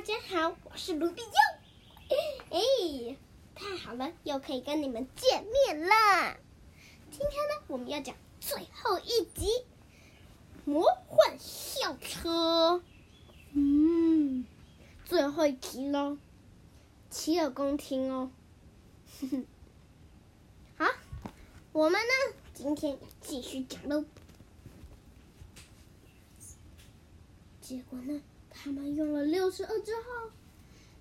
大家好，我是卢比优。哎，太好了，又可以跟你们见面了。今天呢，我们要讲最后一集《魔幻校车》。嗯，最后一集喽，洗耳恭听哦。哼哼。好，我们呢，今天继续讲喽。结果呢，他们用了六十二之后，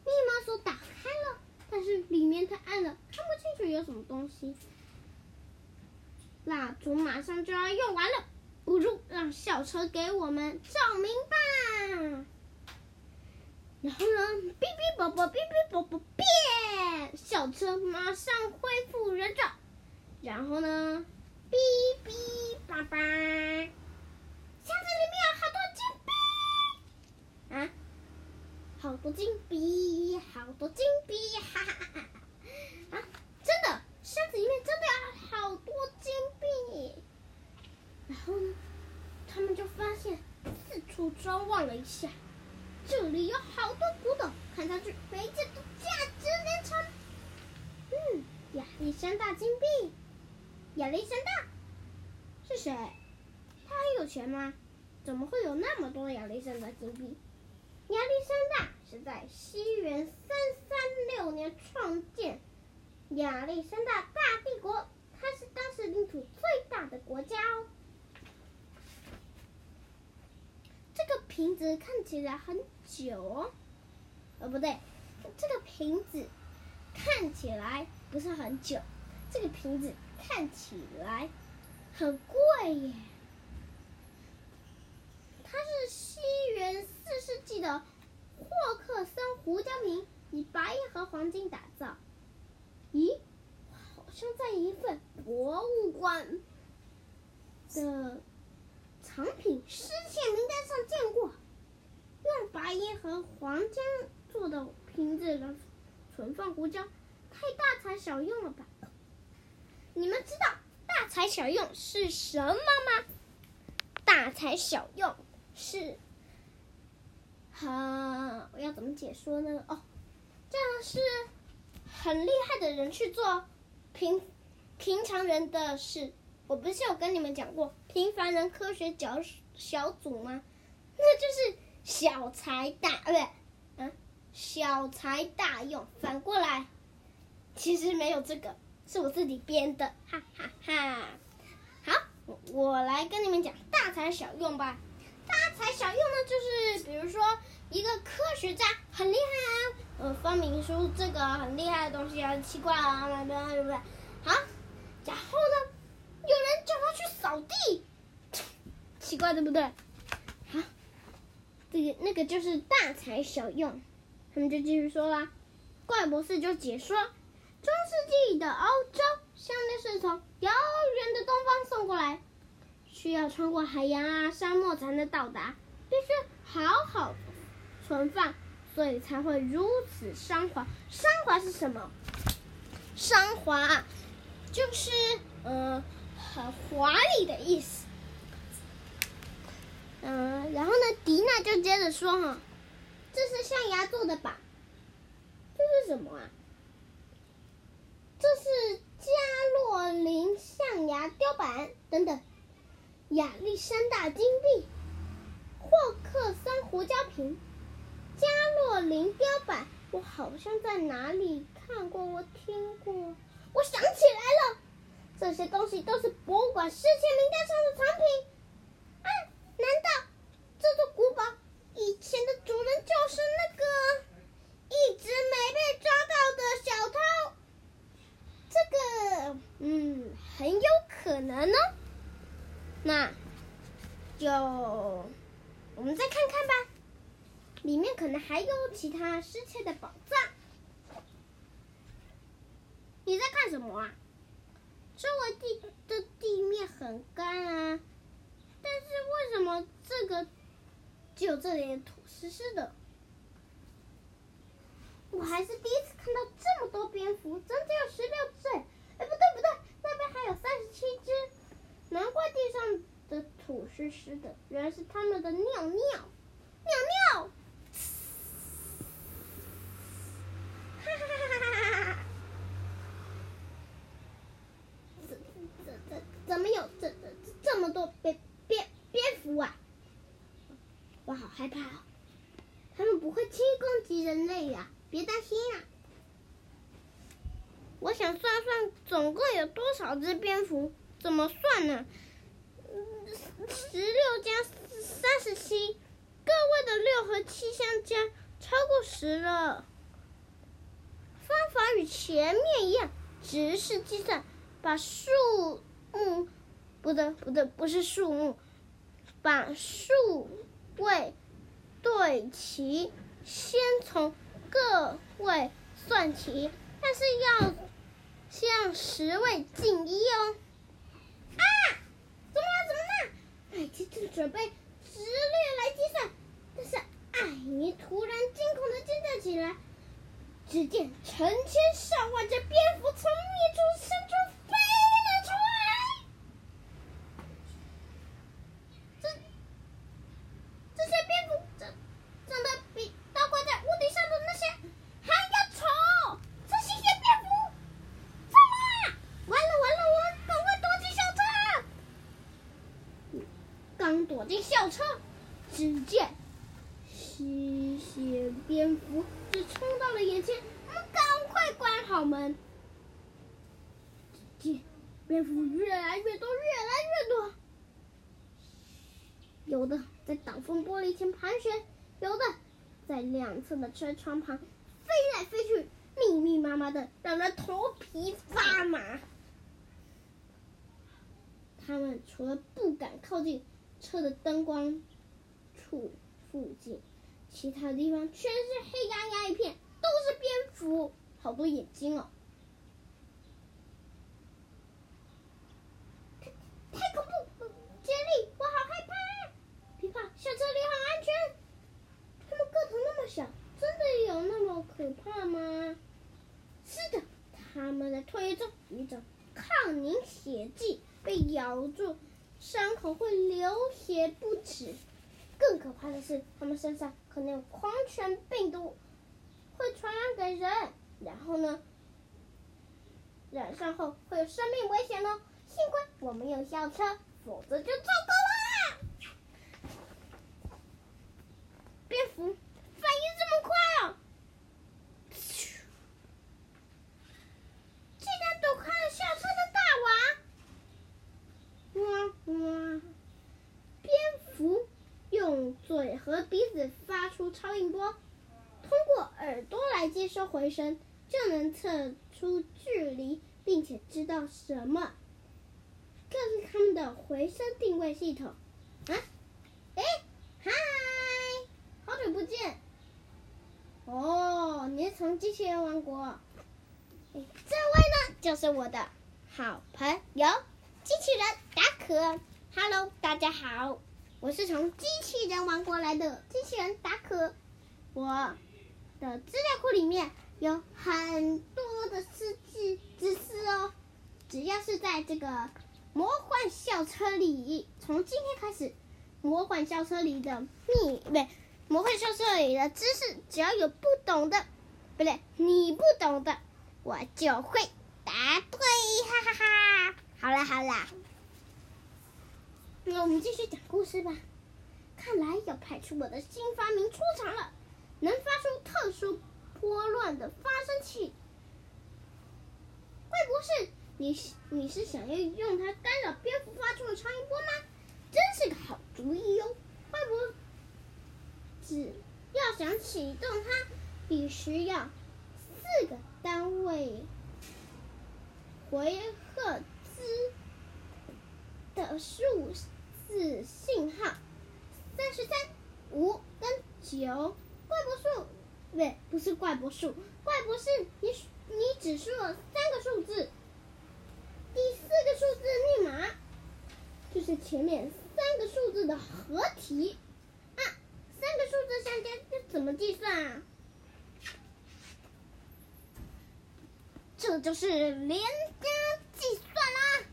密码锁打开了，但是里面太暗了，看不清楚有什么东西。蜡烛马上就要用完了，不如让校车给我们照明吧。然后呢，哔哔啵啵，哔哔啵啵，变，校车马上恢复原状。然后呢，哔哔叭叭，箱子里面有好多金币啊，好多金币，好多金币，哈哈哈哈！啊，真的，箱子里面真的有好多金币。然后呢，他们就发现四处张望了一下，这里有好多古董，看上去每件都价值连城。嗯，亚历山大金币。亚历山大是谁？他很有钱吗？怎么会有那么多亚历山大金币？亚历山大是在西元三三六年创建亚历山大大帝国，它是当时领土最大的国家哦。这个瓶子看起来很久哦，呃，不对，这个瓶子看起来不是很久，这个瓶子。看起来很贵耶！它是西元四世纪的霍克森胡椒瓶，以白银和黄金打造。咦，好像在一份博物馆的藏品失窃名单上见过。用白银和黄金做的瓶子来存放胡椒，太大材小用了吧？你们知道大材小用是什么吗？大材小用是，哈，我要怎么解说呢？哦，这样是很厉害的人去做平平常人的事。我不是有跟你们讲过平凡人科学小小组吗？那就是小材大，呃，不对，小才大用。反过来，其实没有这个。是我自己编的，哈哈哈，好，我来跟你们讲大材小用吧。大材小用呢，就是比如说一个科学家很厉害啊，呃，发明出这个很厉害的东西啊，奇怪啊，对不对？好，然后呢，有人叫他去扫地，奇怪对不对？好，这个那个就是大材小用。他们就继续说啦，怪博士就解说。中世纪的欧洲项链是从遥远的东方送过来，需要穿过海洋啊、沙漠才能到达，必须好好存放，所以才会如此奢华。奢华是什么？奢华就是呃很华丽的意思。嗯、然后呢，迪娜就接着说哈，这是象牙做的吧？这是什么啊？这是加洛林象牙雕板等等，亚历山大金币，霍克森胡椒瓶，加洛林雕板，我好像在哪里看过，我听过，我想起来了，这些东西都是博物馆失窃名单上的藏品。啊，难道这座古堡以前的主人就是那个一直没被抓到的小偷？这个，嗯，很有可能呢。那，就我们再看看吧，里面可能还有其他失窃的宝藏。你在看什么啊？周围地的地面很干啊，但是为什么这个只有这里土湿湿的？我还是第一次看到这么多蝙蝠，整整有十六只！哎，不对不对，那边还有三十七只，难怪地上的土湿湿的，原来是他们的尿尿，尿尿。害怕，他们不会轻易攻击人类呀，别担心啊。我想算算，总共有多少只蝙蝠？怎么算呢？十六加三十七，个位的六和七相加，超过十了。方法与前面一样，直式计算，把数目，不对不对，不是数目，把数位对齐，先从个位算起，但是要向十位进一哦。啊！怎么了？怎么了艾奇正准备直立来计算，但是艾尼突然惊恐的尖叫起来。只见成千上万只蝙蝠从密处深处飞了出来。这这些蝙蝠长长得比倒挂在屋顶上的那些还要丑。这些些蝙蝠，怎么？完了完了，我赶快躲进校车。刚躲进校车，只见吸血蝙蝠就冲到了眼前，我们赶快关好门。只见蝙蝠越来越多，越来越多，有的在挡风玻璃前盘旋，有的在两侧的车窗旁飞来飞去，密密麻麻的，让人头皮发麻。他们除了不敢靠近。车的灯光处附近，其他地方全是黑压压一片，都是蝙蝠，好多眼睛哦！太恐怖，杰利，我好害怕！皮卡，下车里好安全。他们个头那么小，真的有那么可怕吗？是的，他们的唾液中有一种抗凝血剂，被咬住。伤口会流血不止，更可怕的是，他们身上可能有狂犬病毒，会传染给人。然后呢，染上后会有生命危险哦。幸亏我们有校车，否则就糟糕了。蝙蝠反应这么快哦！竟然躲开了校车的大王！哇哇！蝙蝠用嘴和鼻子发出超音波，通过耳朵来接收回声，就能测出距离，并且知道什么。这是他们的回声定位系统。啊？哎，嗨，好久不见。哦，你是从机器人王国。哎，这位呢，就是我的好朋友。机器人达可，Hello，大家好，我是从机器人王国来的机器人达可。我的资料库里面有很多的知识知识哦。只要是在这个魔幻校车里，从今天开始，魔幻校车里的秘不对，魔幻校车里的知识，只要有不懂的，不对，你不懂的，我就会答对，哈哈哈。好了好了，那我们继续讲故事吧。看来要派出我的新发明出场了，能发出特殊波乱的发声器。怪博士，你你是想要用它干扰蝙蝠发出的超音波吗？真是个好主意哟！怪博，只要想启动它，必须要四个单位回合。的数字信号，三十三、五跟九。怪博士，不对，不是怪博士，怪博士，你你只说了三个数字，第四个数字密码就是前面三个数字的合体啊，三个数字相加要怎么计算啊？这就是连加计算啦，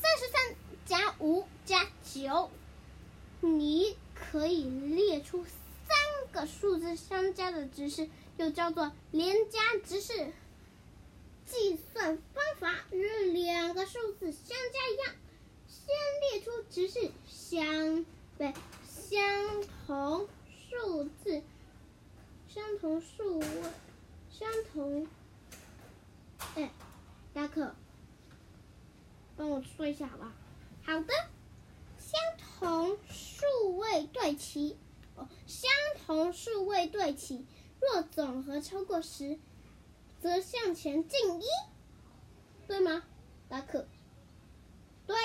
三十三加五加九，你可以列出个数字相加的值式，又叫做连加值式。计算方法与两个数字相加一样，先列出值式相对相同数字相同数位，相同。哎，达克，帮我说一下好不好？好的，相同数位对齐。相同数位对齐，若总和超过十，则向前进一，对吗？达克，对。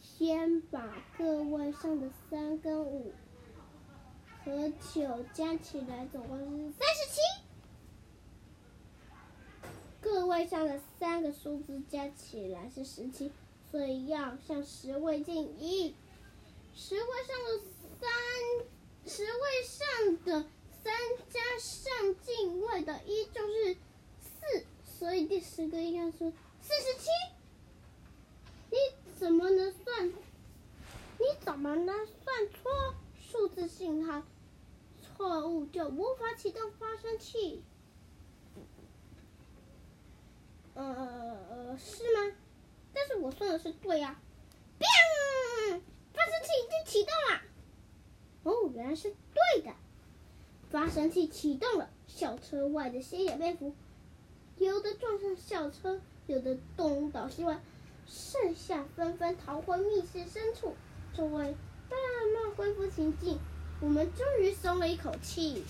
先把个位上的三跟五和九加起来，总共是三十七。个位上的三个数字加起来是十七，所以要向十位进一。十位上的三，十位上的三加上进位的一就是四，所以第十个应该是四十七。你怎么能算？你怎么能算错？数字信号错误就无法启动发生器。呃，是吗？但是我算的是对呀、啊。发生器已经启动了。哦，原来是对的。发生器启动了，校车外的些野蝙蝠，有的撞上校车，有的东倒西歪。剩下纷纷逃回密室深处，周围慢慢恢复平静。我们终于松了一口气。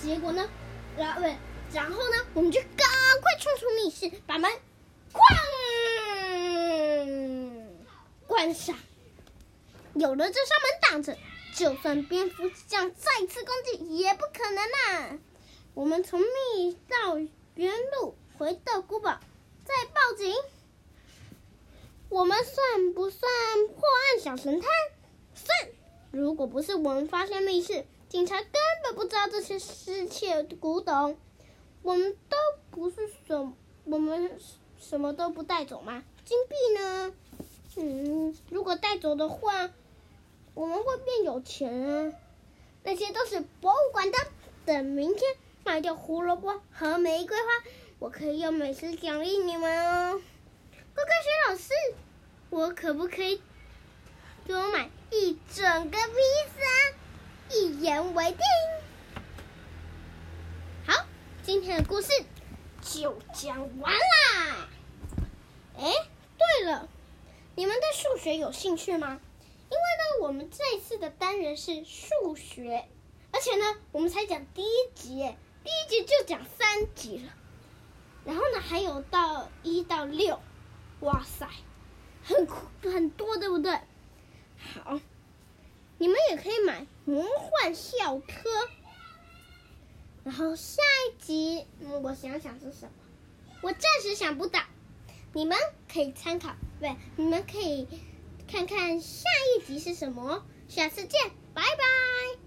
结果呢？然后，然后呢？我们就赶快冲出密室，把门哐关上。有了这扇门挡着，就算蝙蝠想再次攻击，也不可能啊！我们从密道原路回到古堡，再报警。我们算不算破案小神探？算。如果不是我们发现密室，警察根本不知道这些失窃的古董。我们都不是什，我们什么都不带走吗？金币呢？嗯，如果带走的话，我们会变有钱啊。那些都是博物馆的。等明天。卖掉胡萝卜和玫瑰花，我可以用美食奖励你们哦。乖乖学老师，我可不可以给我买一整个披萨？一言为定。好，今天的故事就讲完啦。哎，对了，你们对数学有兴趣吗？因为呢，我们这次的单元是数学，而且呢，我们才讲第一集。第一集就讲三集了，然后呢，还有到一到六，哇塞，很很多，对不对？好，你们也可以买《魔幻校车》，然后下一集，我想想是什么，我暂时想不到，你们可以参考，对，你们可以看看下一集是什么。下次见，拜拜。